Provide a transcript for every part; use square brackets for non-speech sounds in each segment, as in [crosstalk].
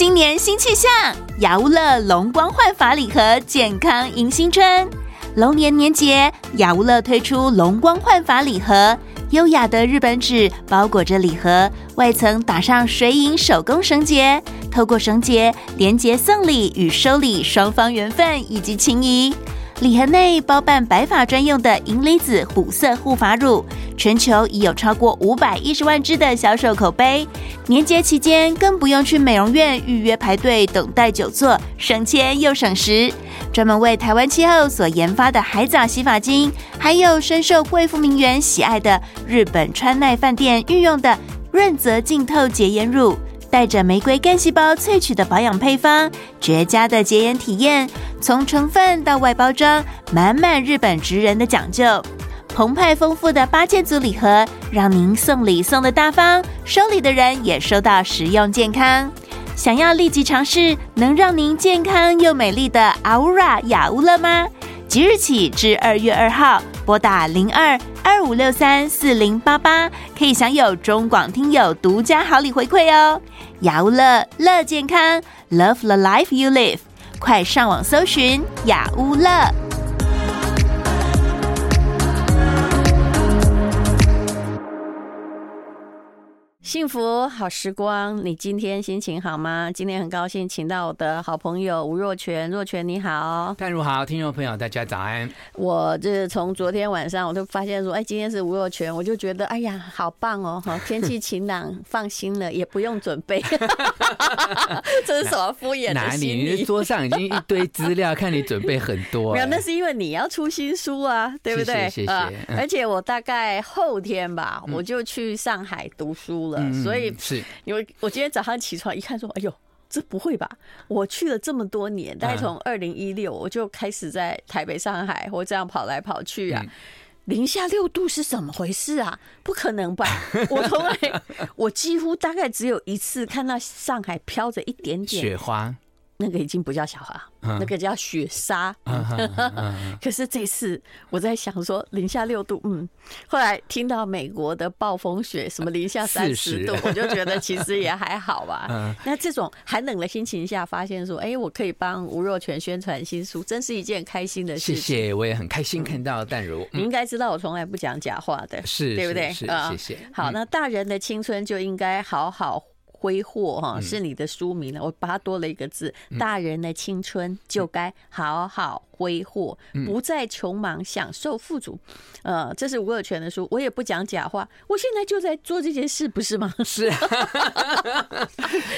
新年新气象，雅乌乐龙光焕发礼盒，健康迎新春。龙年年节，雅乌乐推出龙光焕发礼盒，优雅的日本纸包裹着礼盒，外层打上水银手工绳结，透过绳结连接送礼与收礼双方缘分以及情谊。礼盒内包办白发专用的银离子虎色护发乳，全球已有超过五百一十万支的销售口碑。年节期间更不用去美容院预约排队等待久坐，省钱又省时。专门为台湾气候所研发的海藻洗发精，还有深受贵妇名媛喜爱的日本川奈饭店御用的润泽净透洁颜乳。带着玫瑰干细胞萃取的保养配方，绝佳的洁颜体验。从成分到外包装，满满日本职人的讲究。澎湃丰富的八件组礼盒，让您送礼送的大方，收礼的人也收到实用健康。想要立即尝试能让您健康又美丽的 Aura 雅乌乐吗？即日起至二月二号，拨打零二二五六三四零八八，可以享有中广听友独家好礼回馈哦。雅屋乐乐健康，Love the life you live，快上网搜寻雅屋乐。幸福好时光，你今天心情好吗？今天很高兴请到我的好朋友吴若权，若权你好，淡如好，听众朋友大家早安。我这从昨天晚上我就发现说，哎，今天是吴若权，我就觉得哎呀，好棒哦，哈 [laughs] 天气晴朗，放心了，也不用准备。[laughs] 这是什么敷衍的哪里？你桌上已经一堆资料，看你准备很多。没有，那是因为你要出新书啊，对不对？谢谢。谢谢嗯、而且我大概后天吧，我就去上海读书了。嗯、所以是因为我今天早上起床一看，说：“哎呦，这不会吧？我去了这么多年，大概从二零一六我就开始在台北、上海，我这样跑来跑去啊，零下六度是怎么回事啊？不可能吧？[laughs] 我从来，我几乎大概只有一次看到上海飘着一点点雪花。”那个已经不叫小花，那个叫雪沙。[laughs] 可是这次我在想说零下六度，嗯，后来听到美国的暴风雪，什么零下三十度，我就觉得其实也还好吧。[laughs] 那这种寒冷的心情下，发现说，哎，我可以帮吴若权宣传新书，真是一件开心的事情。谢谢，我也很开心看到淡如。你应该知道我从来不讲假话的，是，对不对？是，谢谢。好，那大人的青春就应该好好。挥霍哈是你的书名了，我把它多了一个字。大人的青春就该好好挥霍，不再穷忙，享受富足。呃，这是吴若权的书，我也不讲假话。我现在就在做这件事，不是吗？是啊。[laughs]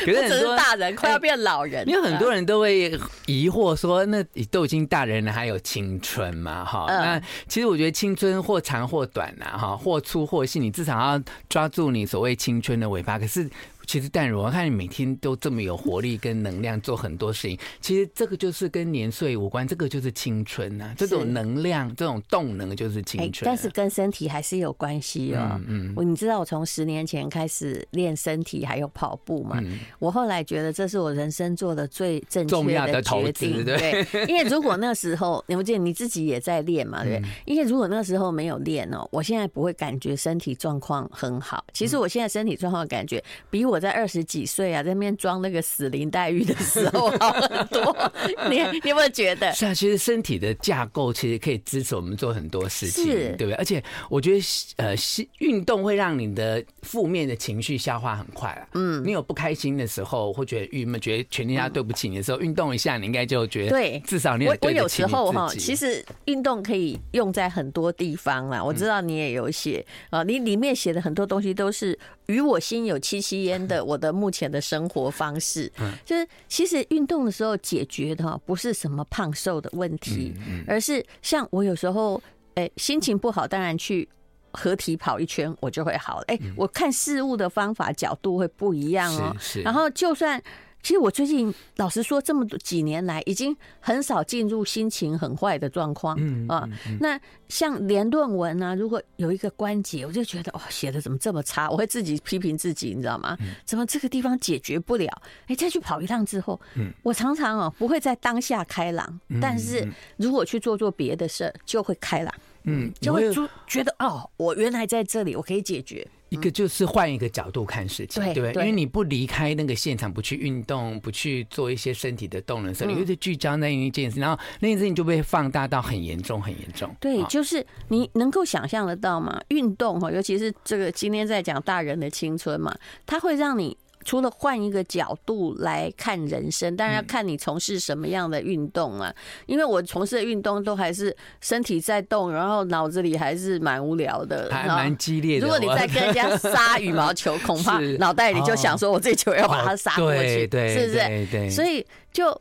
可是很多大人快要变老人，因为很多人都会疑惑说：“那你都已经大人了，还有青春吗？”哈，那其实我觉得青春或长或短呐，哈，或粗或细，你至少要抓住你所谓青春的尾巴。可是。其实淡如，我看你每天都这么有活力跟能量，做很多事情。其实这个就是跟年岁无关，这个就是青春呐、啊。这种能量、这种动能就是青春、啊。但是跟身体还是有关系哦。嗯，我、嗯、你知道我从十年前开始练身体，还有跑步嘛？嗯、我后来觉得这是我人生做的最正确的决定。对，因为如果那时候，[laughs] 你不记得你自己也在练嘛？对。因为如果那时候没有练哦，我现在不会感觉身体状况很好。其实我现在身体状况感觉比我。我在二十几岁啊，在那边装那个死林黛玉的时候好很多。你 [laughs] 你有没有觉得？是啊，其实身体的架构其实可以支持我们做很多事情，是对不对？而且我觉得呃，运动会让你的负面的情绪消化很快啊。嗯，你有不开心的时候，或觉得郁闷，觉得全天下对不起你的时候，运动一下，你应该就觉得对，至少你。我我有时候哈，其实运动可以用在很多地方啦。我知道你也有写啊，你里面写的很多东西都是。与我心有戚戚焉的，我的目前的生活方式，[laughs] 就是其实运动的时候解决的不是什么胖瘦的问题，而是像我有时候，哎，心情不好，当然去合体跑一圈，我就会好了。哎，我看事物的方法角度会不一样哦。然后就算。其实我最近老实说，这么多几年来，已经很少进入心情很坏的状况嗯啊。那像连论文啊，如果有一个关节，我就觉得哦，写的怎么这么差？我会自己批评自己，你知道吗？怎么这个地方解决不了？哎，再去跑一趟之后，我常常哦不会在当下开朗，但是如果去做做别的事儿，就会开朗。嗯，就会觉得哦，我原来在这里，我可以解决。一个就是换一个角度看事情，对不对？因为你不离开那个现场，不去运动，不去做一些身体的动能时候，你就是聚焦在一件事，然后那件事情就被放大到很严重，很严重。对，就是你能够想象得到吗？运动哈，尤其是这个今天在讲大人的青春嘛，它会让你。除了换一个角度来看人生，当然要看你从事什么样的运动啊。因为我从事的运动都还是身体在动，然后脑子里还是蛮无聊的，还蛮激烈的。如果你在跟人家杀羽毛球，[laughs] 恐怕脑袋里就想说：“我这球要把它杀过去，对是不是？”对所以就。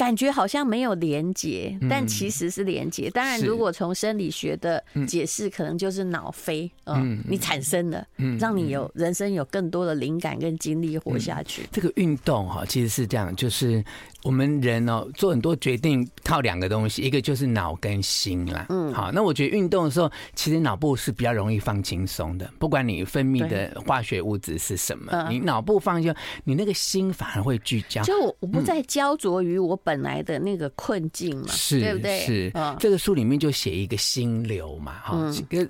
感觉好像没有连结，但其实是连结。当然，如果从生理学的解释，可能就是脑啡，嗯，你产生的，让你有人生有更多的灵感跟精力活下去。这个运动哈，其实是这样，就是。我们人哦，做很多决定靠两个东西，一个就是脑跟心啦。嗯，好，那我觉得运动的时候，其实脑部是比较容易放轻松的。不管你分泌的化学物质是什么，你脑部放松，你那个心反而会聚焦。就我不再焦灼于我本来的那个困境嘛，是，对不对？是。这个书里面就写一个心流嘛，哈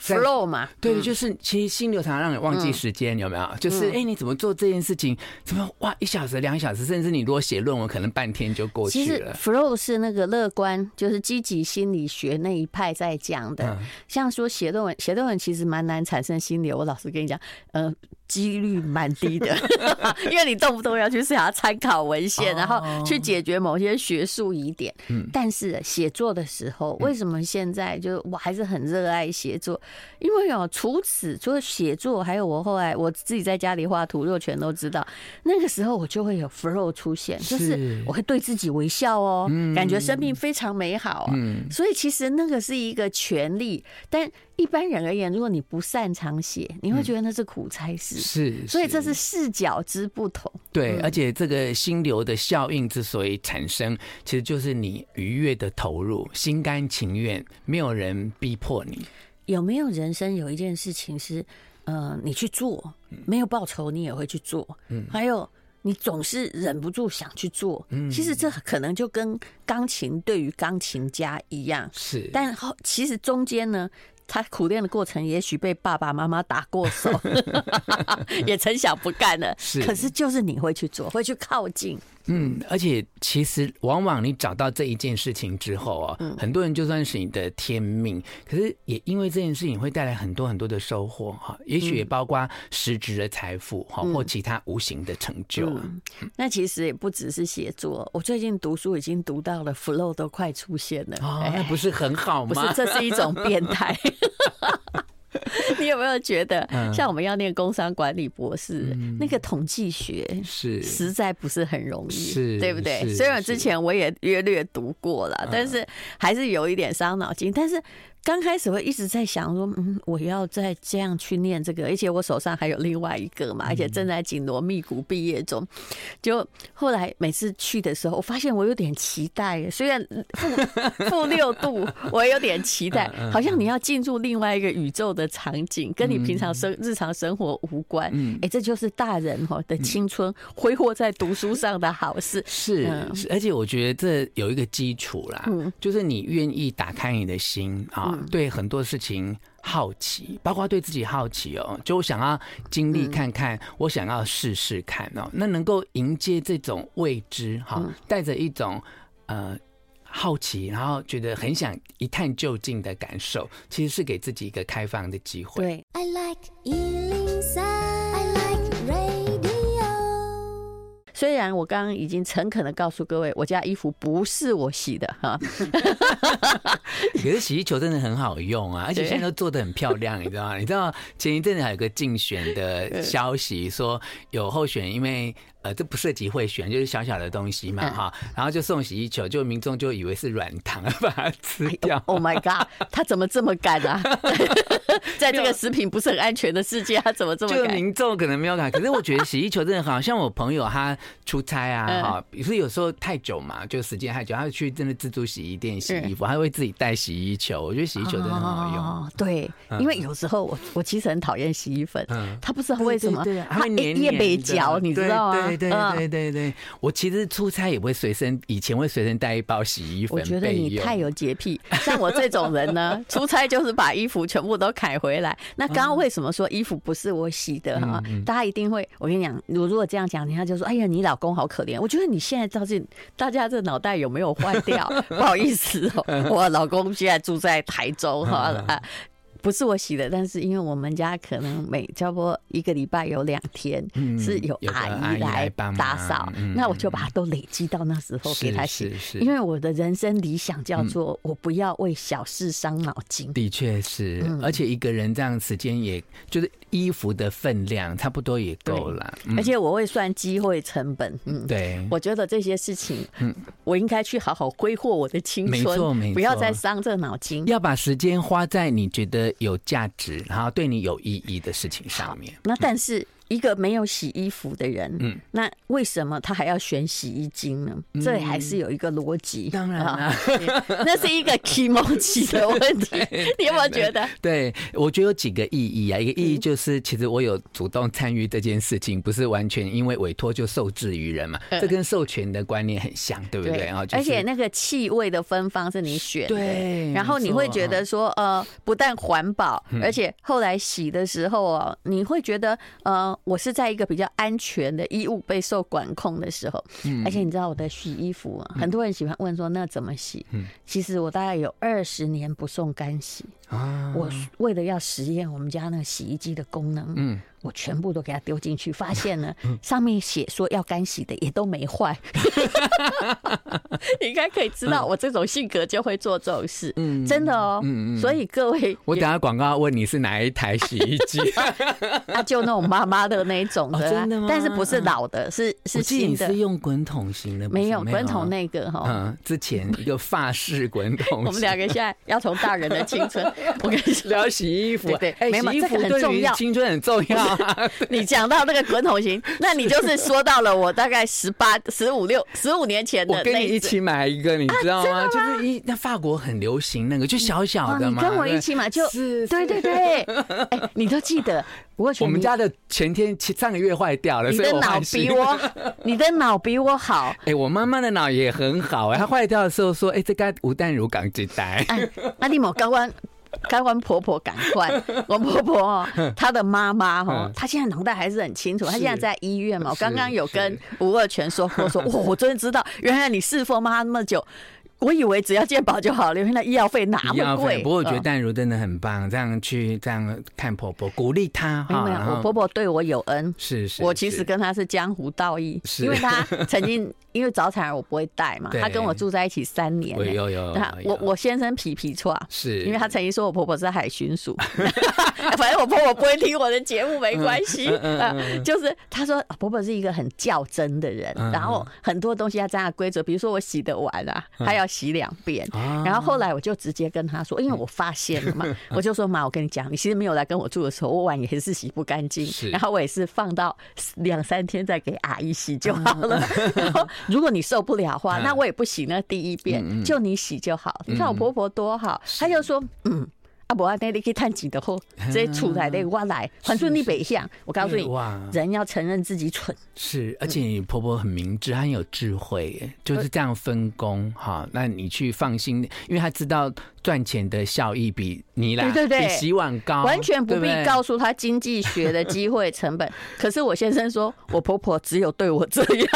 ，flow 嘛，对，就是其实心流常常让你忘记时间，有没有？就是哎，你怎么做这件事情？怎么哇，一小时、两小时，甚至你如果写论文，可能半天。就过去了。其实 flow 是那个乐观，就是积极心理学那一派在讲的。像说写论文，写论文其实蛮难产生心流。我老实跟你讲，呃。几率蛮低的，[laughs] [laughs] 因为你动不动要去想要参考文献，然后去解决某些学术疑点。但是写作的时候，为什么现在就我还是很热爱写作？因为哦，除此除了写作，还有我后来我自己在家里画图，若全都知道，那个时候我就会有 flow 出现，就是我会对自己微笑哦，感觉生命非常美好。所以其实那个是一个权利，但。一般人而言，如果你不擅长写，你会觉得那是苦差事。是，所以这是视角之不同。对，而且这个心流的效应之所以产生，其实就是你愉悦的投入，心甘情愿，没有人逼迫你。有没有人生有一件事情是，呃，你去做，没有报酬你也会去做？嗯，还有你总是忍不住想去做。嗯，其实这可能就跟钢琴对于钢琴家一样。是，但后其实中间呢？他苦练的过程，也许被爸爸妈妈打过手，[laughs] 也曾想不干了。是，可是就是你会去做，会去靠近。嗯，而且其实往往你找到这一件事情之后啊，嗯、很多人就算是你的天命，可是也因为这件事情会带来很多很多的收获哈，也许也包括实质的财富哈，或其他无形的成就。那其实也不只是写作，我最近读书已经读到了 flow 都快出现了，哦，那不是很好吗？不是，这是一种变态。[laughs] [laughs] 你有没有觉得，像我们要念工商管理博士，嗯、那个统计学是实在不是很容易，是对不对？虽然之前我也略略读过了，但是还是有一点伤脑筋。但是。刚开始会一直在想说，嗯，我要再这样去念这个，而且我手上还有另外一个嘛，而且正在紧锣密鼓毕业中。就后来每次去的时候，我发现我有点期待，虽然负 [laughs] 负六度，我也有点期待，好像你要进入另外一个宇宙的场景，跟你平常生日常生活无关。哎，这就是大人哈的青春挥霍在读书上的好事。是，而且我觉得这有一个基础啦，就是你愿意打开你的心啊。对很多事情好奇，包括对自己好奇哦，就我想要经历看看，嗯、我想要试试看哦，那能够迎接这种未知哈，带着一种呃好奇，然后觉得很想一探究竟的感受，其实是给自己一个开放的机会。对。I like 虽然我刚刚已经诚恳的告诉各位，我家衣服不是我洗的哈，可是洗衣球真的很好用啊，而且现在都做的很漂亮，你知道吗？你知道前一阵子还有个竞选的 [laughs] 消息，说有候选因为。呃，这不涉及贿选，就是小小的东西嘛，哈，然后就送洗衣球，就民众就以为是软糖，[laughs] 把它吃掉。Oh my god，他怎么这么敢啊？[laughs] 在这个食品不是很安全的世界，他怎么这么敢？就民众可能没有敢，可是我觉得洗衣球真的好，像我朋友他出差啊，哈，比如说有时候太久嘛，就时间太久，他会去真的自助洗衣店洗衣服，他会自己带洗衣球。我觉得洗衣球真的很好用。哦对，因为有时候我我其实很讨厌洗衣粉，他不知道为什么，他一页没嚼，你知道吗？对对对对对，我其实出差也不会随身，以前会随身带一包洗衣粉。我觉得你太有洁癖，像我这种人呢，[laughs] 出差就是把衣服全部都揩回来。那刚刚为什么说衣服不是我洗的哈？大家一定会，我跟你讲，我如果这样讲，人家就说：“哎呀，你老公好可怜。”我觉得你现在到底大家这脑袋有没有坏掉？[laughs] 不好意思哦，[laughs] 我老公现在住在台州哈。不是我洗的，但是因为我们家可能每差不多一个礼拜有两天是有阿姨来打扫，那我就把它都累积到那时候给他洗。因为我的人生理想叫做我不要为小事伤脑筋。的确是，而且一个人这样时间也就是衣服的分量差不多也够了。而且我会算机会成本。嗯，对，我觉得这些事情，嗯，我应该去好好挥霍我的青春，没错没错，不要再伤这脑筋，要把时间花在你觉得。有价值，然后对你有意义的事情上面。那但是。一个没有洗衣服的人，嗯，那为什么他还要选洗衣精呢？嗯、这还是有一个逻辑。当然了，[laughs] 那是一个 kimochi 的 [laughs] 问题。[laughs] 你有没有觉得？对，我觉得有几个意义啊。一个意义就是，其实我有主动参与这件事情，不是完全因为委托就受制于人嘛。这跟授权的观念很像，对不对？啊、就是，而且那个气味的芬芳是你选的，对。然后你会觉得说，呃，不但环保，而且后来洗的时候哦，你会觉得，呃。我是在一个比较安全的衣物备受管控的时候，而且你知道我的洗衣服啊，很多人喜欢问说那怎么洗？其实我大概有二十年不送干洗。我为了要实验我们家那个洗衣机的功能，我全部都给它丢进去，发现呢上面写说要干洗的也都没坏。你 [laughs] 应该可以知道我这种性格就会做这种事，嗯真的哦。嗯嗯所以各位，我等下广告问你是哪一台洗衣机？[laughs] 啊，就那种妈妈的那种的，真的吗？但是不是老的，是是新的。是用滚筒型的？没有滚筒那个哈。嗯，之前一个发式滚筒。[laughs] 我们两个现在要从大人的青春，我跟你聊洗衣服，对，洗衣服很重要，青春很重要。[laughs] 你讲到那个滚筒型，那你就是说到了我大概十八、十五六、十五年前的。我跟你一起买一个，你知道吗？就是一那法国很流行那个，就小小的嘛。你跟我一起买，就对对对。哎，你都记得？不过我们家的前天上个月坏掉了，你的脑比我，你的脑比我好。[laughs] 哎，我妈妈的脑也很好哎，她坏掉的时候说：“哎，这该吴淡如港接待。”哎，阿弟某高官。该还婆婆赶快，[laughs] 我婆婆哦，她的妈妈 [laughs] 哦，她现在脑袋还是很清楚。她现在在医院嘛，我刚刚有跟吴二全说过，说，我真的知道，原来你侍奉妈那么久。我以为只要健保就好了，因为那医药费那么贵。不过我觉得淡如真的很棒，这样去这样看婆婆，鼓励她。没有我婆婆对我有恩。是是，我其实跟她是江湖道义，因为她曾经 [laughs] 因为早产儿我不会带嘛，她跟我住在一起三年。有有。我我先生皮皮错，是因为他曾经说我婆婆是海巡署，[laughs] 反正我婆婆不会听我的节目没关系。就是他说婆婆是一个很较真的人，然后很多东西要这样规则，比如说我洗得完啊，还要。洗两遍，然后后来我就直接跟他说，因为我发现了嘛，[laughs] 我就说妈，我跟你讲，你其实没有来跟我住的时候，我碗也是洗不干净，然后我也是放到两三天再给阿姨洗就好了。[laughs] 然后如果你受不了的话，那我也不洗那第一遍，就你洗就好。你看我婆婆多好，她就说嗯。啊，不啊，那你可以探几的后，这出来的我来，反正你北向。我告诉你，人要承认自己蠢。是，而且你婆婆很明智，她很有智慧，就是这样分工哈。那你去放心，因为她知道赚钱的效益比你来，对对对，比洗碗高，完全不必告诉他经济学的机会成本。[laughs] 可是我先生说，我婆婆只有对我这样，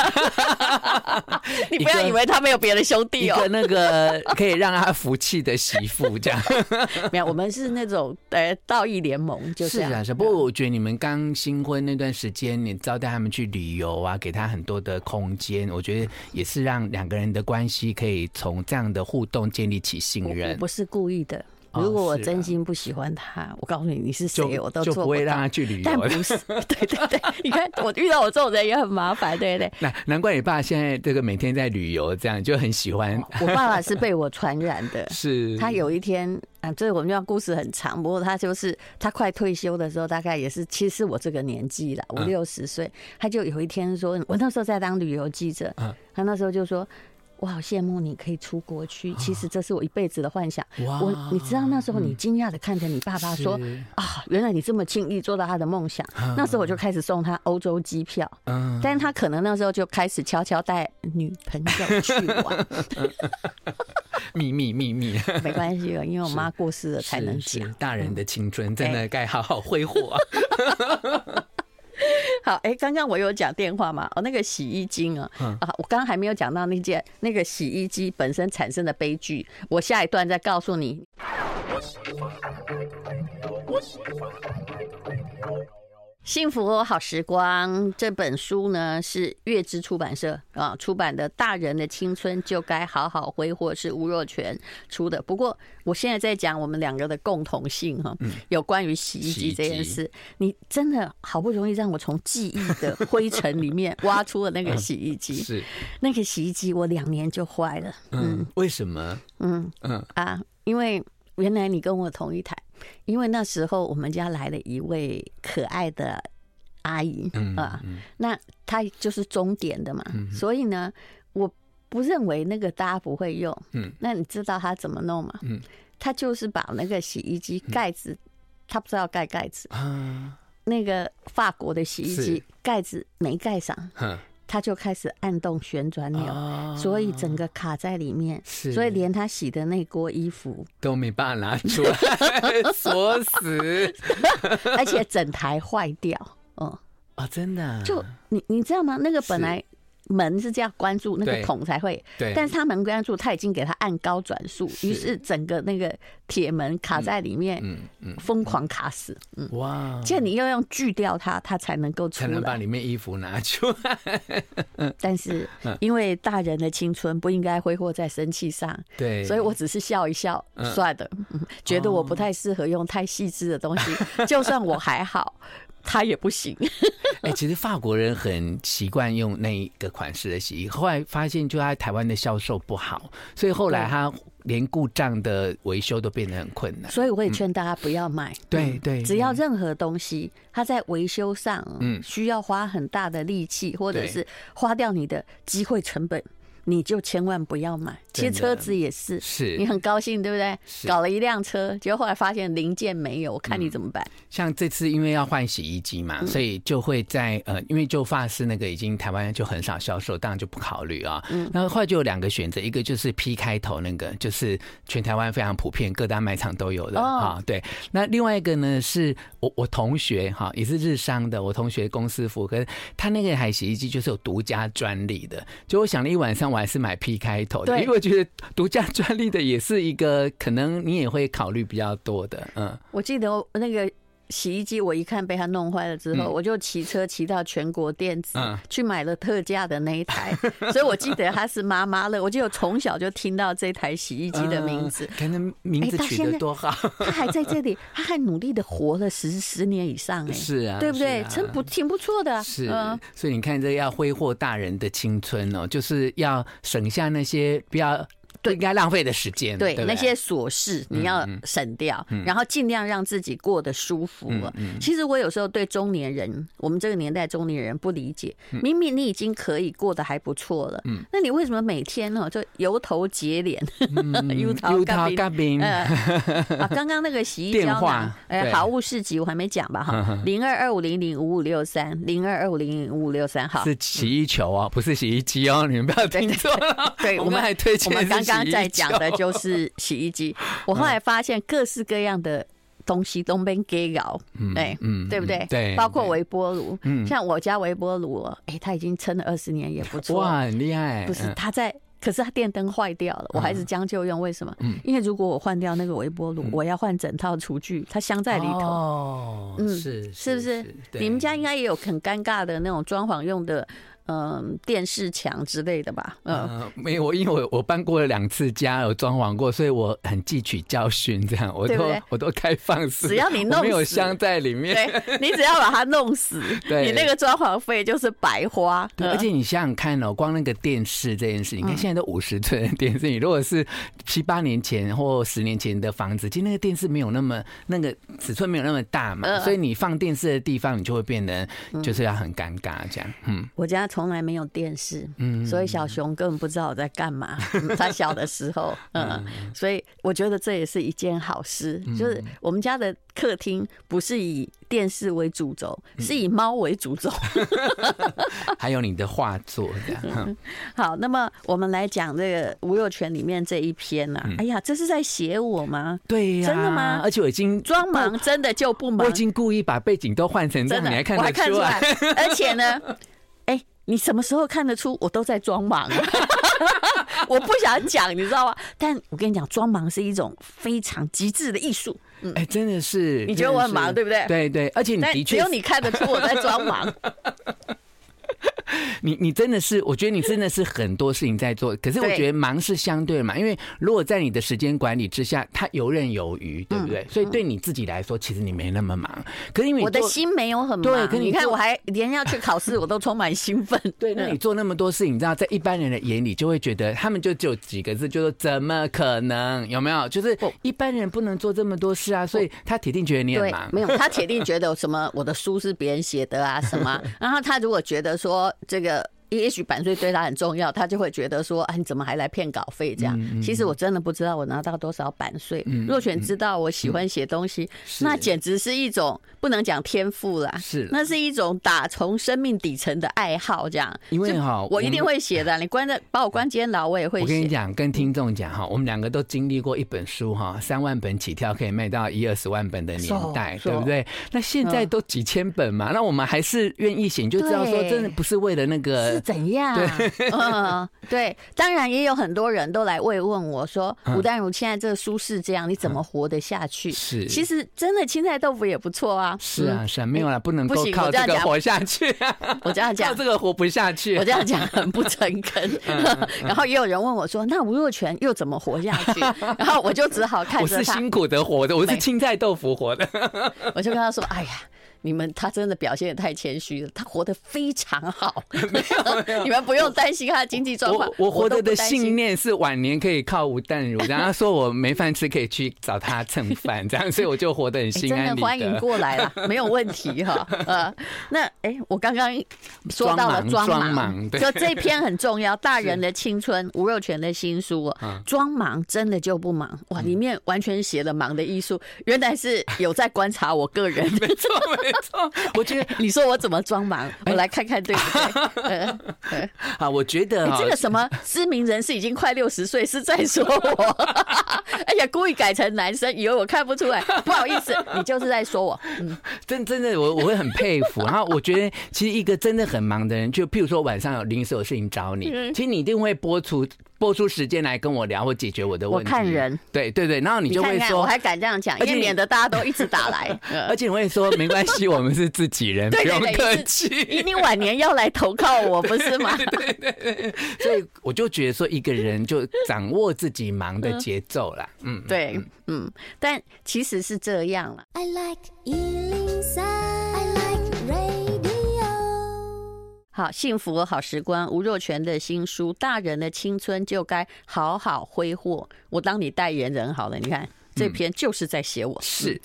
[laughs] 你不要以为他没有别的兄弟哦。一个那个可以让他服气的媳妇，这样 [laughs] 没有我们。是那种呃道义联盟，就是是啊，是。不过我觉得你们刚新婚那段时间，你招待他们去旅游啊，给他很多的空间，我觉得也是让两个人的关系可以从这样的互动建立起信任。我不是故意的。如果我真心不喜欢他，我告诉你你是谁，我都。就不会让他去旅游。但不是，[laughs] 对对对，你看我遇到我这种人也很麻烦，对不对。[laughs] 那难怪你爸现在这个每天在旅游，这样就很喜欢。我爸爸是被我传染的，[laughs] 是。他有一天啊，这我们家故事很长，不过他就是他快退休的时候，大概也是其实我这个年纪了，五六十岁，他就有一天说，我那时候在当旅游记者，他那时候就说。我好羡慕你可以出国去，其实这是我一辈子的幻想。哇我你知道那时候你惊讶的看着你爸爸说、是啊，原来你这么轻易做到他的梦想。那时候我就开始送他欧洲机票，嗯，但是他可能那时候就开始悄悄带女朋友去玩。秘 [laughs] 密秘密，[laughs] 没关系了，因为我妈过世了才能是讲。大人的青春真的该好好挥霍啊！[laughs] [laughs] 好，哎、欸，刚刚我有讲电话嘛？哦，那个洗衣机啊，嗯、啊，我刚刚还没有讲到那件那个洗衣机本身产生的悲剧，我下一段再告诉你。幸福好时光这本书呢，是月之出版社啊出版的《大人的青春就该好好挥霍》，是吴若权出的。不过我现在在讲我们两个的共同性哈，有关于洗衣机这件事，你真的好不容易让我从记忆的灰尘里面挖出了那个洗衣机，[laughs] 是那个洗衣机我两年就坏了。嗯，为什么？嗯嗯啊，因为原来你跟我同一台。因为那时候我们家来了一位可爱的阿姨啊，那她就是钟点的嘛，所以呢，我不认为那个大家不会用。嗯，那你知道她怎么弄吗？嗯，她就是把那个洗衣机盖子，她不知道盖盖子啊，那个法国的洗衣机盖子没盖上。他就开始按动旋转钮，所以整个卡在里面，所以连他洗的那锅衣服都没办法拿出来，[laughs] 锁死，[laughs] 而且整台坏掉。哦，啊，真的？就你你知道吗？那个本来。门是这样关住，那个孔才会。对。但是他门关住，他已经给他按高转速，于是整个那个铁门卡在里面，嗯嗯，疯狂卡死。嗯哇！这你要用锯掉它，它才能够出来，才能把里面衣服拿出来。[laughs] 但是因为大人的青春不应该挥霍在生气上，对，所以我只是笑一笑，算了，觉得我不太适合用太细致的东西，就算我还好。[laughs] 他也不行。[laughs] 哎，其实法国人很习惯用那一个款式的洗衣，后来发现就在台湾的销售不好，所以后来他连故障的维修都变得很困难。所以我也劝大家不要买。对对，只要任何东西，它在维修上，嗯，需要花很大的力气，或者是花掉你的机会成本。你就千万不要买。其实车子也是，是你很高兴，对不对？搞了一辆车，结果后来发现零件没有，我看你怎么办？像这次因为要换洗衣机嘛，所以就会在呃，因为就发饰那个已经台湾就很少销售，当然就不考虑啊。嗯，然后后来就有两个选择，一个就是 P 开头那个，就是全台湾非常普遍，各大卖场都有的哦。对，那另外一个呢，是我我同学哈，也是日商的，我同学公司服，可是他那个台洗衣机就是有独家专利的，就我想了一晚上。我还是买 P 开头的，因为我觉得独家专利的也是一个可能你也会考虑比较多的。嗯，我记得那个。洗衣机我一看被他弄坏了之后，我就骑车骑到全国电子去买了特价的那一台，[laughs] 所以我记得他是妈妈乐。我记得从小就听到这台洗衣机的名字，看那名字取得多好。他还在这里，他还努力的活了十十年以上，哎，是啊，对不对？真不挺不错的。是，所以你看，这要挥霍大人的青春哦，就是要省下那些比较。对，应该浪费的时间，对，那些琐事你要省掉，嗯。嗯、然后尽量让自己过得舒服了。嗯嗯、其实我有时候对中年人，我们这个年代中年人不理解，明明你已经可以过得还不错了，嗯，那你为什么每天呢就油头结脸，[laughs] 油头干冰？啊，刚刚那个洗衣胶囊，哎，好物市集我还没讲吧？哈，[laughs] 零二二五零零五五六三，零二二五零零五五六三，好，是洗衣球哦，不是洗衣机哦，你们不要听错了。对，我们还推荐我们刚刚。刚在讲的就是洗衣机，[laughs] 我后来发现各式各样的东西都被给搞，哎，嗯，对不对？对，包括微波炉，嗯，像我家微波炉，哎，它已经撑了二十年，也不错，哇，很厉害。不是，它在，可是它电灯坏掉了，我还是将就用。为什么？嗯因为如果我换掉那个微波炉，我要换整套厨具，它镶在里头。哦，嗯，是，是不是？你们家应该也有很尴尬的那种装潢用的。嗯，电视墙之类的吧。嗯，没有，因为我我搬过了两次家，有装潢过，所以我很汲取教训。这样，我都我都开放式，只要你弄死，没有镶在里面，对，你只要把它弄死，[laughs] 对，你那个装潢费就是白花。对，而且你想想看哦，光那个电视这件事，你看现在都五十寸的电视，你如果是七八年前或十年前的房子，其实那个电视没有那么那个尺寸没有那么大嘛，所以你放电视的地方，你就会变得就是要很尴尬这样。嗯，我家。从来没有电视，嗯，所以小熊根本不知道我在干嘛。他小的时候，[laughs] 嗯，所以我觉得这也是一件好事，就是我们家的客厅不是以电视为主轴，是以猫为主轴。[laughs] [laughs] 还有你的画作这样。好，那么我们来讲这个吴若权里面这一篇呐。哎呀，这是在写我吗？对呀，真的吗？而且我已经装忙，真的就不忙。我已经故意把背景都换成这样，你还看得出来？而且呢，哎，你什么时候看得出我都在装忙？[laughs] 我不想讲，你知道吗？但我跟你讲，装忙是一种非常极致的艺术。哎，真的是，你觉得我很忙，对不对？对对，而且你的确只有你看得出我在装忙。[laughs] [laughs] 你你真的是，我觉得你真的是很多事情在做，可是我觉得忙是相对嘛，因为如果在你的时间管理之下，他游刃有余，对不对？所以对你自己来说，其实你没那么忙。可是因为我的心没有很忙，对，可你看我还连要去考试，我都充满兴奋。[laughs] 对，那你做那么多事情，你知道，在一般人的眼里就会觉得，他们就只有几个字，就说怎么可能？有没有？就是一般人不能做这么多事啊，所以他铁定觉得你很忙。没有，他 [laughs] 铁定觉得什么我的书是别人写的啊什么，然后他如果觉得说。这个。也许版税对他很重要，他就会觉得说：“啊，你怎么还来骗稿费？”这样，其实我真的不知道我拿到多少版税。若权知道我喜欢写东西，那简直是一种不能讲天赋啦，是那是一种打从生命底层的爱好。这样，因为哈，我一定会写的。你关在把我关监牢，我也会写。我跟你讲，跟听众讲哈，我们两个都经历过一本书哈，三万本起跳可以卖到一二十万本的年代，对不对？那现在都几千本嘛，那我们还是愿意写，你就知道说，真的不是为了那个。怎样？对，嗯，对，当然也有很多人都来慰问我说：“吴淡如，现在这个书是这样，你怎么活得下去？”是，其实真的青菜豆腐也不错啊。是啊，是啊，没有了，不能够靠这个活下去。[laughs] 我这样讲，[laughs] 靠这个活不下去。我这样讲很不诚恳。[laughs] 然后也有人问我说：“那吴若权又怎么活下去？”然后我就只好看着他。我是辛苦的活的，我是青菜豆腐活的。我就跟他说：“哎呀。”你们他真的表现的太谦虚了，他活得非常好，[laughs] 没有，没有，你们不用担心他的经济状况。我我活得的信念是晚年可以靠吴淡如，然后说我没饭吃可以去找他蹭饭，这样，所以我就活得很心安理得。真的欢迎过来啦，没有问题哈。[laughs] 呃，那哎，我刚刚说到了装忙，就这篇很重要，《大人的青春》吴若权的新书，装忙真的就不忙哇，里面完全写了忙的艺术，原来是有在观察我个人。[laughs] 没错。[laughs] 我觉得你说我怎么装忙，我来看看对不对？[laughs] 好，我觉得这个什么知名人士已经快六十岁是在说我，[laughs] 哎呀，故意改成男生，以为我看不出来，不好意思，你就是在说我。嗯，真真的，我我会很佩服。然后我觉得，其实一个真的很忙的人，就譬如说晚上有临时有事情找你，其实你一定会播出。播出时间来跟我聊或解决我的问题。我看人，对对对，然后你就会说，我还敢这样讲，因为免得大家都一直打来。[laughs] 而且我会说，没关系，我们是自己人，[laughs] 不用客气。你晚年要来投靠我，不是吗？[laughs] 对对对。所以我就觉得说，一个人就掌握自己忙的节奏啦。嗯，对，嗯，但其实是这样了。I like 好，幸福好时光，吴若权的新书《大人的青春就该好好挥霍》，我当你代言人好了。你看这篇就是在写我，是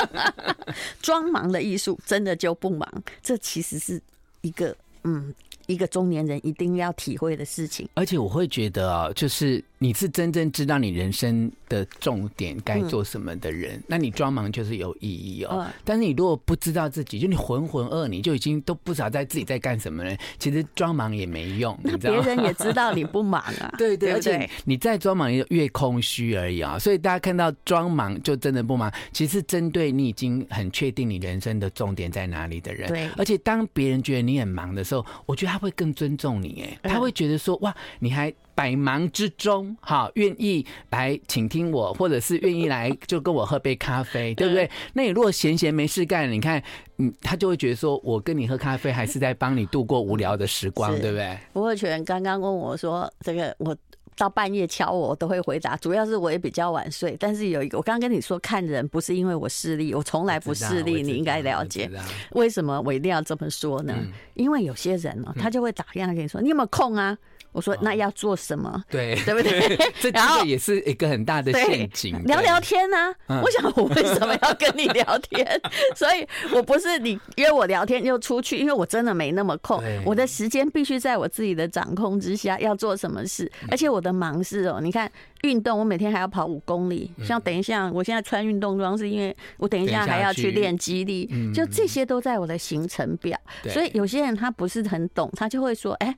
[laughs] 装忙的艺术，真的就不忙。这其实是一个嗯，一个中年人一定要体会的事情。而且我会觉得啊，就是。你是真正知道你人生的重点该做什么的人，那你装忙就是有意义哦。但是你如果不知道自己，就你浑浑噩，你就已经都不知道在自己在干什么了？其实装忙也没用，那别人也知道你不忙啊。[laughs] 对对，而且你再装忙，越空虚而已啊。所以大家看到装忙就真的不忙，其实针对你已经很确定你人生的重点在哪里的人。对，而且当别人觉得你很忙的时候，我觉得他会更尊重你。哎，他会觉得说哇，你还。百忙之中，哈，愿意来倾听我，或者是愿意来就跟我喝杯咖啡，对不对？那你如果闲闲没事干，你看，嗯，他就会觉得说，我跟你喝咖啡，还是在帮你度过无聊的时光，对不对？吴若全刚刚问我说，这个我到半夜敲我，我都会回答。主要是我也比较晚睡，但是有一个，我刚刚跟你说，看人不是因为我视力，我从来不视力，你应该了解。为什么我一定要这么说呢？因为有些人呢，他就会打电话跟你说，你有没有空啊？我说那要做什么？对，对不对？[laughs] 这这个也是一个很大的陷阱。聊聊天呢？我想我为什么要跟你聊天？[laughs] 所以我不是你约我聊天就出去，因为我真的没那么空。我的时间必须在我自己的掌控之下，要做什么事。而且我的忙事哦，你看运动，我每天还要跑五公里。像等一下，我现在穿运动装，是因为我等一下还要去练肌力。就这些都在我的行程表。所以有些人他不是很懂，他就会说：“哎。”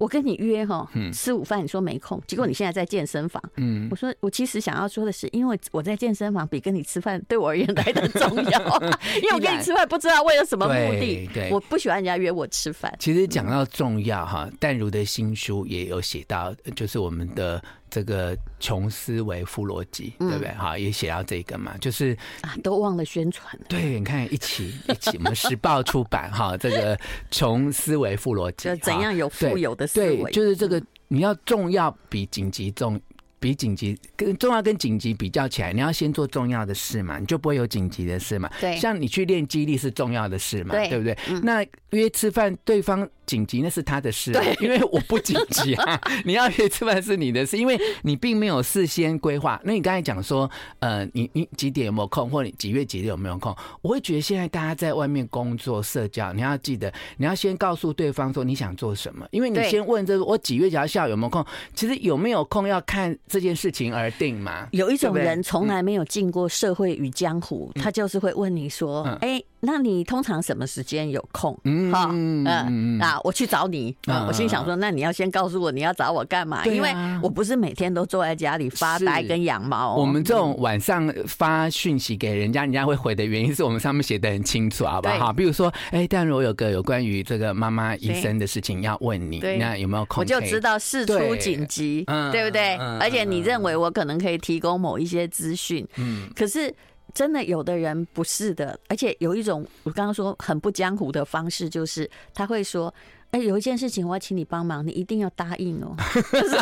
我跟你约哈，吃午饭，你说没空，结果你现在在健身房。嗯，我说我其实想要说的是，因为我在健身房比跟你吃饭对我而言来的重要，[laughs] 因为我跟你吃饭不知道为了什么目的。对，我不喜欢人家约我吃饭。其实讲到重要哈，淡如的新书也有写到，就是我们的。这个穷思维富逻辑，对不对？好，也写到这个嘛，就是啊，都忘了宣传。对，你看，一起一起，我们时报出版哈，这个穷思维富逻辑，就怎样有富有的思维？对，就是这个，你要重要比紧急重。比紧急跟重要跟紧急比较起来，你要先做重要的事嘛，你就不会有紧急的事嘛。对，像你去练肌力是重要的事嘛，对，对不对？嗯、那约吃饭，对方紧急那是他的事，对，因为我不紧急啊。[laughs] 你要约吃饭是你的事，因为你并没有事先规划。那你刚才讲说，呃，你你几点有没有空，或你几月几日有没有空？我会觉得现在大家在外面工作社交，你要记得，你要先告诉对方说你想做什么，因为你先问这个我几月几号下午有没有空，其实有没有空要看这件事情而。定嘛？有一种人从来没有进过社会与江湖，他就是会问你说：“哎，那你通常什么时间有空？”嗯，好，嗯，那我去找你。啊我心想说：“那你要先告诉我你要找我干嘛？因为我不是每天都坐在家里发呆跟养猫。我们这种晚上发讯息给人家，人家会回的原因是我们上面写的很清楚，好不好？比如说，哎，但如果有个有关于这个妈妈医生的事情要问你，那有没有空？我就知道事出紧急，对不对？而且你认为我可能可以提供某一些资讯，嗯，可是真的有的人不是的，而且有一种我刚刚说很不江湖的方式，就是他会说：“哎，有一件事情我要请你帮忙，你一定要答应哦。[laughs] ”这 [laughs] 是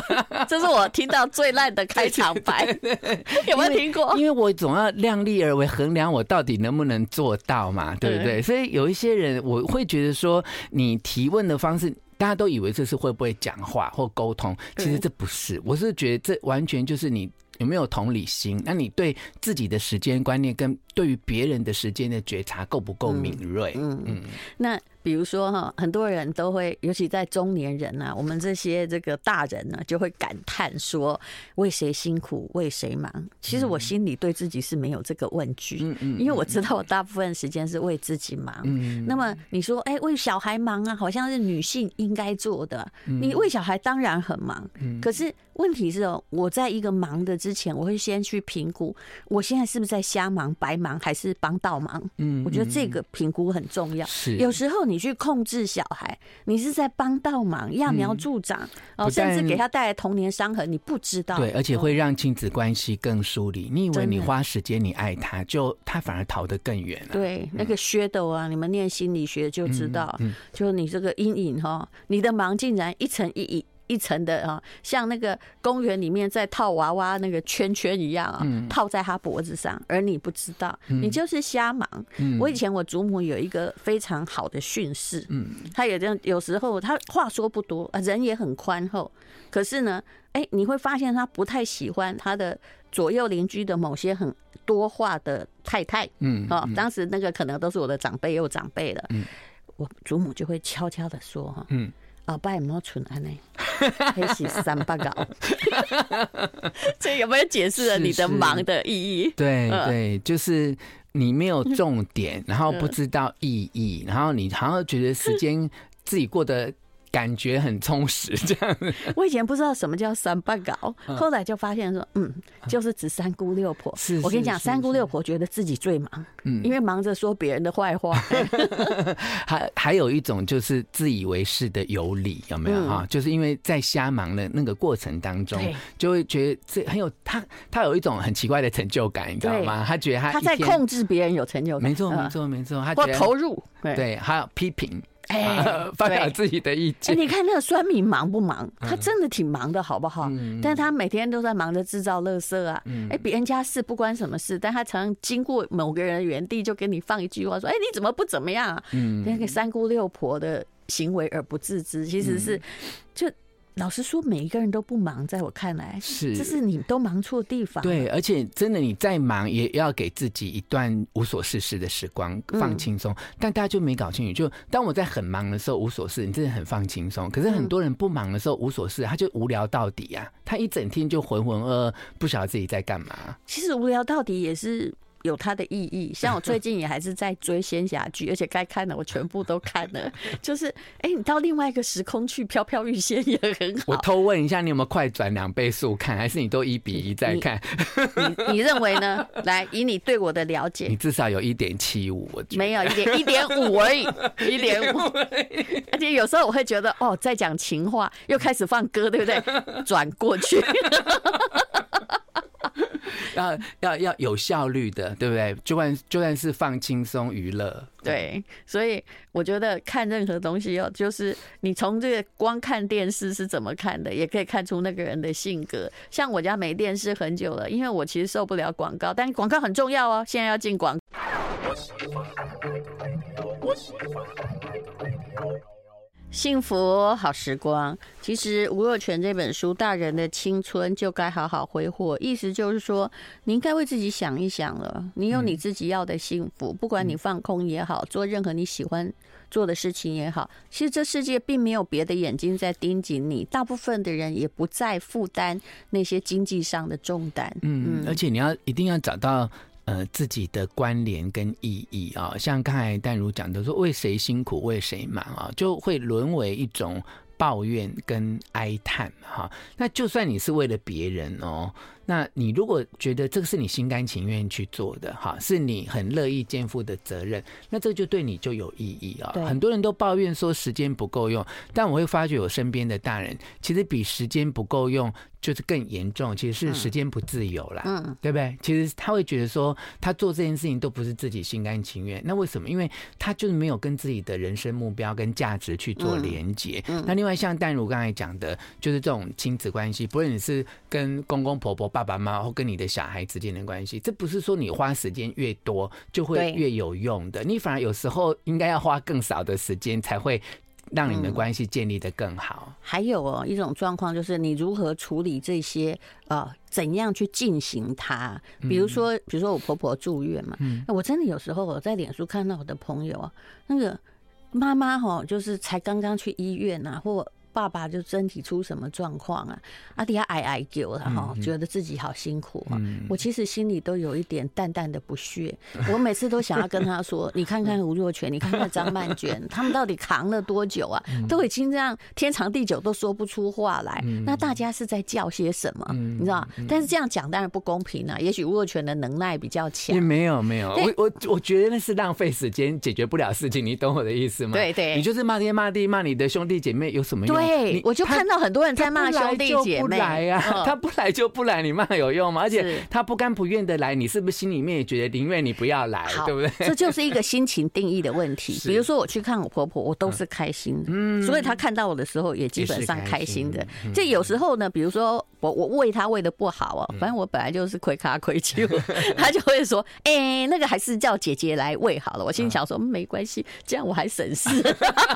这是我听到最烂的开场白，有没有听过？[laughs] 因为我总要量力而为，衡量我到底能不能做到嘛，对不对？所以有一些人我会觉得说，你提问的方式。大家都以为这是会不会讲话或沟通，其实这不是。我是觉得这完全就是你有没有同理心，那你对自己的时间观念跟对于别人的时间的觉察够不够敏锐？嗯嗯，那。比如说哈，很多人都会，尤其在中年人呐，我们这些这个大人呢，就会感叹说：为谁辛苦为谁忙？其实我心里对自己是没有这个问句，嗯因为我知道我大部分时间是为自己忙。嗯那么你说，哎，为小孩忙啊，好像是女性应该做的。你为小孩当然很忙，可是问题是哦，我在一个忙的之前，我会先去评估，我现在是不是在瞎忙、白忙，还是帮倒忙？嗯，我觉得这个评估很重要。是，有时候你。去控制小孩，你是在帮倒忙，揠苗助长哦，甚至给他带来童年伤痕，你不知道。对，而且会让亲子关系更疏离。你以为你花时间，你爱他，就他反而逃得更远了。对，那个噱头啊，你们念心理学就知道，就你这个阴影哈，你的忙竟然一层一一。一层的啊，像那个公园里面在套娃娃那个圈圈一样啊，套在他脖子上，而你不知道，你就是瞎忙。我以前我祖母有一个非常好的训示，嗯，他也这样，有时候他话说不多啊，人也很宽厚，可是呢，哎，你会发现他不太喜欢他的左右邻居的某些很多话的太太，嗯，哦，当时那个可能都是我的长辈又长辈了，嗯，我祖母就会悄悄的说哈，嗯。老爸有没有存安尼？还 [laughs] 是三八搞？[laughs] 这有没有解释了你的忙的意义？[laughs] 对对，就是你没有重点，然后不知道意义，然后你好像觉得时间自己过得。感觉很充实，[laughs] 这样。我以前不知道什么叫三八搞，后来就发现说，嗯，就是指三姑六婆。是，我跟你讲，三姑六婆觉得自己最忙，嗯，因为忙着说别人的坏话。[laughs] 还还有一种就是自以为是的有理，有没有哈？就是因为在瞎忙的那个过程当中，就会觉得这很有他，他有一种很奇怪的成就感，你知道吗？他觉得他他在控制别人有成就感，没错没错没错，他或投入，对，还有批评。哎，[laughs] 发表自己的意见。哎，你看那个酸民忙不忙？他真的挺忙的，好不好？但是他每天都在忙着制造垃圾啊。哎，别人家事不关什么事，但他常常经过某个人的园地，就给你放一句话说：“哎，你怎么不怎么样啊？”嗯那个三姑六婆的行为而不自知，其实是就老实说，每一个人都不忙，在我看来是，这是你都忙错地方。对，而且真的你再忙，也要给自己一段无所事事的时光，放轻松。嗯、但大家就没搞清楚，就当我在很忙的时候无所事，你真的很放轻松。可是很多人不忙的时候无所事，他就无聊到底啊，他一整天就浑浑噩噩，不晓得自己在干嘛。其实无聊到底也是。有它的意义，像我最近也还是在追仙侠剧，而且该看的我全部都看了。就是，哎、欸，你到另外一个时空去飘飘欲仙也很好。我偷问一下，你有没有快转两倍速看，还是你都一比一在看？你你认为呢？来，以你对我的了解，你至少有一点七五，我没有一点一点五而已，一点五。而且有时候我会觉得，哦，在讲情话，又开始放歌，对不对？转过去。[laughs] 要要要有效率的，对不对？就算就算是放轻松娱乐，对。所以我觉得看任何东西哦，就是你从这个光看电视是怎么看的，也可以看出那个人的性格。像我家没电视很久了，因为我其实受不了广告，但广告很重要哦。现在要进广。幸福好时光，其实吴若权这本书《大人的青春就该好好挥霍》，意思就是说，你应该为自己想一想了。你有你自己要的幸福，不管你放空也好，做任何你喜欢做的事情也好，其实这世界并没有别的眼睛在盯紧你。大部分的人也不再负担那些经济上的重担。嗯，而且你要一定要找到。呃，自己的关联跟意义啊，像刚才淡如讲的说，为谁辛苦为谁忙啊，就会沦为一种抱怨跟哀叹哈。那就算你是为了别人哦。那你如果觉得这个是你心甘情愿去做的，哈，是你很乐意肩负的责任，那这就对你就有意义啊。很多人都抱怨说时间不够用，但我会发觉我身边的大人其实比时间不够用就是更严重，其实是时间不自由啦，嗯，对不对？其实他会觉得说他做这件事情都不是自己心甘情愿，那为什么？因为他就是没有跟自己的人生目标跟价值去做连结。那另外像淡如刚才讲的，就是这种亲子关系，不论你是跟公公婆婆、爸爸妈妈或跟你的小孩之间的关系，这不是说你花时间越多就会越有用的，你反而有时候应该要花更少的时间，才会让你们的关系建立的更好。还有哦，一种状况就是你如何处理这些呃，怎样去进行它？比如说，比如说我婆婆住院嘛，我真的有时候我在脸书看到我的朋友啊，那个妈妈哈，就是才刚刚去医院啊，或。爸爸就身体出什么状况啊？阿迪亚哀哀叫了哈，觉得自己好辛苦啊。我其实心里都有一点淡淡的不屑。[laughs] 我每次都想要跟他说：[laughs] “你看看吴若权，你看看张曼娟，[laughs] 他们到底扛了多久啊？都已经这样天长地久都说不出话来。那大家是在叫些什么？你知道？但是这样讲当然不公平啊。也许吴若权的能耐比较强。没有没有，我我我觉得那是浪费时间，解决不了事情。你懂我的意思吗？对对，你就是骂天骂地骂你的兄弟姐妹有什么用？对，我就看到很多人在骂兄弟姐妹。来呀，[laughs] 他不来就不来，你骂有用吗？而且他不甘不愿的来，你是不是心里面也觉得宁愿你不要来，对不对？[laughs] [laughs] 这就是一个心情定义的问题。比如说我去看我婆婆，我都是开心的，所以她看到我的时候也基本上开心的。这有时候呢，比如说我我喂他喂的不好啊，反正我本来就是亏卡亏球，[laughs] 他就会说：“哎，那个还是叫姐姐来喂好了。”我心里想说没关系，这样我还省事。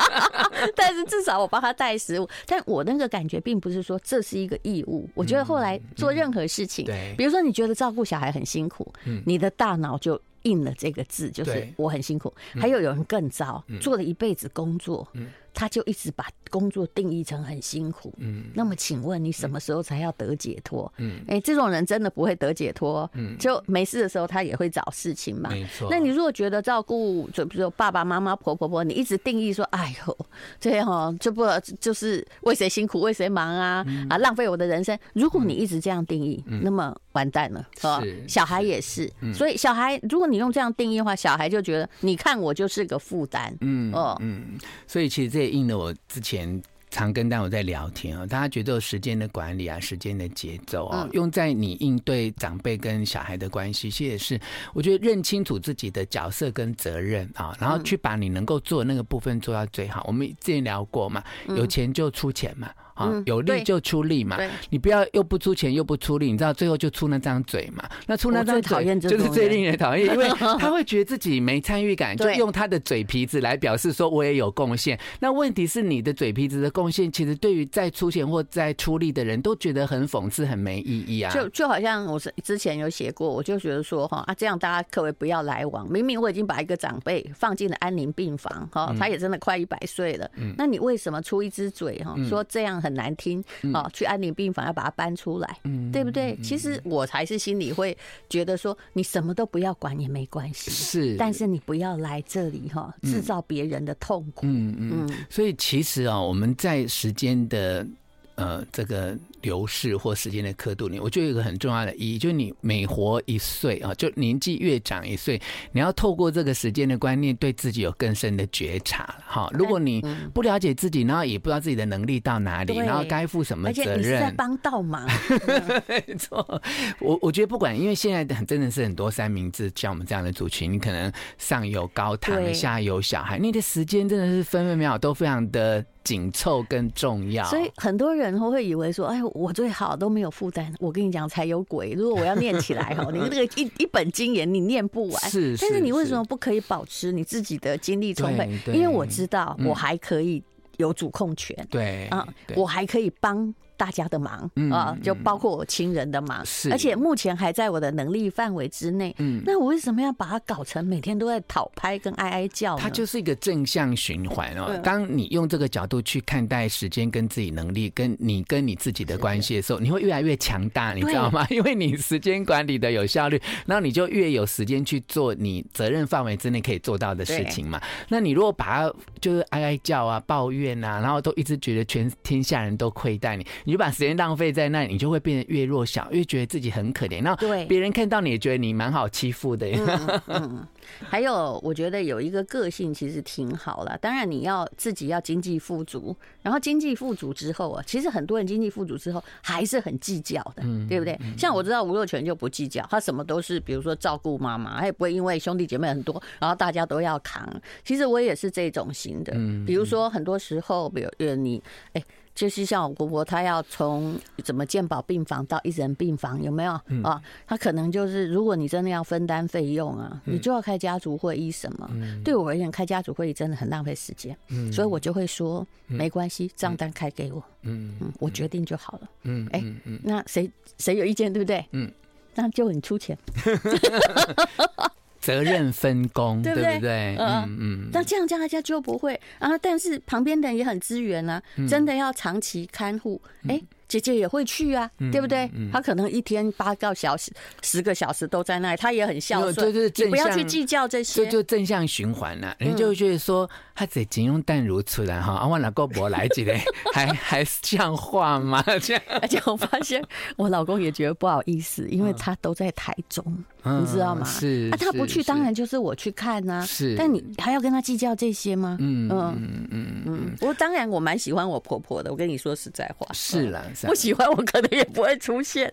[laughs] 但是至少我帮他带食物。但我那个感觉并不是说这是一个义务，我觉得后来做任何事情，比如说你觉得照顾小孩很辛苦，你的大脑就印了这个字，就是我很辛苦。还有有人更糟，做了一辈子工作。他就一直把工作定义成很辛苦，嗯，那么请问你什么时候才要得解脱？嗯，哎，这种人真的不会得解脱，嗯，就没事的时候他也会找事情嘛，没错。那你如果觉得照顾，就比如说爸爸妈妈、婆婆婆，你一直定义说，哎呦，这样哦，就不就是为谁辛苦为谁忙啊？啊，浪费我的人生。如果你一直这样定义，那么完蛋了，是小孩也是，所以小孩如果你用这样定义的话，小孩就觉得你看我就是个负担，嗯哦，嗯，所以其实这。应了我之前常跟大家在聊天啊，大家觉得时间的管理啊，时间的节奏啊，用在你应对长辈跟小孩的关系，其实也是我觉得认清楚自己的角色跟责任啊，然后去把你能够做的那个部分做到最好。我们之前聊过嘛，有钱就出钱嘛。啊，有力就出力嘛，你不要又不出钱又不出力，你知道最后就出那张嘴嘛。那出那张嘴就是最令人讨厌，因为 [laughs] 他会觉得自己没参与感，就用他的嘴皮子来表示说我也有贡献。那问题是你的嘴皮子的贡献，其实对于在出钱或在出力的人都觉得很讽刺、很没意义啊。就就好像我是之前有写过，我就觉得说哈啊，这样大家可不可以不要来往？明明我已经把一个长辈放进了安宁病房哈，他也真的快一百岁了，那你为什么出一只嘴哈说这样很难听？哦，去安宁病房要把它搬出来，对不对？其实我才是心里会觉得说，你什么都不要管也没关系，是，但是你不要来这里哈，制造别人的痛苦。嗯嗯，所以其实啊，我们在时间的呃这个。流逝或时间的刻度，你我觉得有一个很重要的意义，就是你每活一岁啊，就年纪越长一岁，你要透过这个时间的观念，对自己有更深的觉察。哈，如果你不了解自己，然后也不知道自己的能力到哪里，然后该负什么责任，而且你是在帮倒忙。[laughs] 没错，我我觉得不管，因为现在很真的是很多三明治，像我们这样的族群，你可能上有高堂，下有小孩，你的时间真的是分分秒秒都非常的。紧凑更重要，所以很多人会以为说：“哎，我最好都没有负担。”我跟你讲，才有鬼！如果我要念起来哈，你那个一一本经言你念不完。是，但是你为什么不可以保持你自己的精力充沛？因为我知道我还可以有主控权。对啊，我还可以帮。大家的忙啊，就包括我亲人的忙，是，而且目前还在我的能力范围之内。嗯，那我为什么要把它搞成每天都在讨拍跟哀哀叫呢？它就是一个正向循环哦。当你用这个角度去看待时间跟自己能力，跟你跟你自己的关系的时候，你会越来越强大，你知道吗？[laughs] 因为你时间管理的有效率，然后你就越有时间去做你责任范围之内可以做到的事情嘛。那你如果把它就是哀哀叫啊、抱怨啊，然后都一直觉得全天下人都亏待你。你就把时间浪费在那里，你就会变得越弱小，越觉得自己很可怜。那别人看到你也觉得你蛮好欺负的。嗯嗯。[laughs] 还有，我觉得有一个个性其实挺好的。当然，你要自己要经济富足，然后经济富足之后啊，其实很多人经济富足之后还是很计较的，对不对？像我知道吴若权就不计较，他什么都是，比如说照顾妈妈，他也不会因为兄弟姐妹很多，然后大家都要扛。其实我也是这种型的，比如说很多时候，比如呃你哎。就是像我婆婆，她要从怎么健保病房到一人病房，有没有啊？她可能就是，如果你真的要分担费用啊，你就要开家族会议什么。对我而言，开家族会议真的很浪费时间，所以我就会说没关系，账单开给我，嗯嗯，我决定就好了。嗯，哎，那谁谁有意见，对不对？嗯，那就你出钱。[laughs] 责任分工，对不对？嗯嗯，嗯，那这样这样大家就不会啊。但是旁边的人也很支援啊，真的要长期看护，哎、欸。姐姐也会去啊，对不对？她可能一天八个小时、十个小时都在那里，她也很孝顺。对对不要去计较这些，就就正向循环了。人就会觉得说，他得金融淡如此然哈，啊，我老公不来几嘞，[laughs] 还还像话吗？这样，而且我发现我老公也觉得不好意思，因为他都在台中，你知道吗？是，啊，他不去，当然就是我去看呐。是，但你还要跟他计较这些吗？嗯嗯嗯嗯。不过当然，我蛮喜欢我婆婆的。我跟你说实在话，是了。不喜欢我可能也不会出现。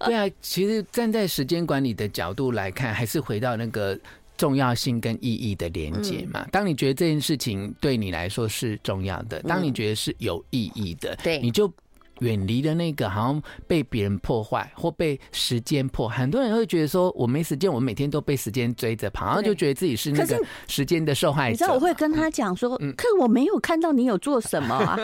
对啊，其实站在时间管理的角度来看，还是回到那个重要性跟意义的连接嘛。当你觉得这件事情对你来说是重要的，当你觉得是有意义的，对，你就。远离了那个好像被别人破坏或被时间破坏，很多人会觉得说我没时间，我每天都被时间追着跑，然后就觉得自己是那个时间的受害者。你知道我会跟他讲说，可我没有看到你有做什么啊，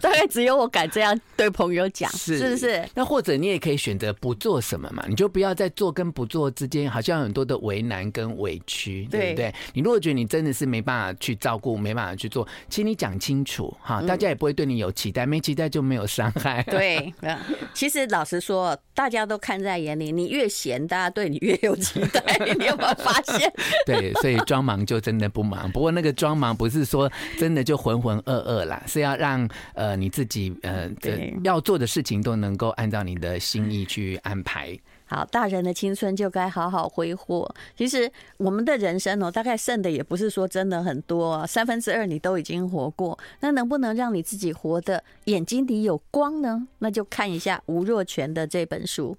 大概只有我敢这样对朋友讲，是是不是？那或者你也可以选择不做什么嘛，你就不要在做跟不做之间，好像很多的为难跟委屈，对不对？你如果觉得你真的是没办法去照顾，没办法去做，请你讲清楚哈，大家也不会对你有期待，没期待就没有伤害。对，其实老实说，大家都看在眼里。你越闲，大家对你越有期待。[laughs] 你有没有发现？[laughs] 对，所以装忙就真的不忙。不过那个装忙不是说真的就浑浑噩噩啦，是要让呃你自己呃要做的事情都能够按照你的心意去安排。好，大人的青春就该好好挥霍。其实我们的人生哦，大概剩的也不是说真的很多，三分之二你都已经活过。那能不能让你自己活得眼睛底有光呢？那就看一下吴若权的这本书。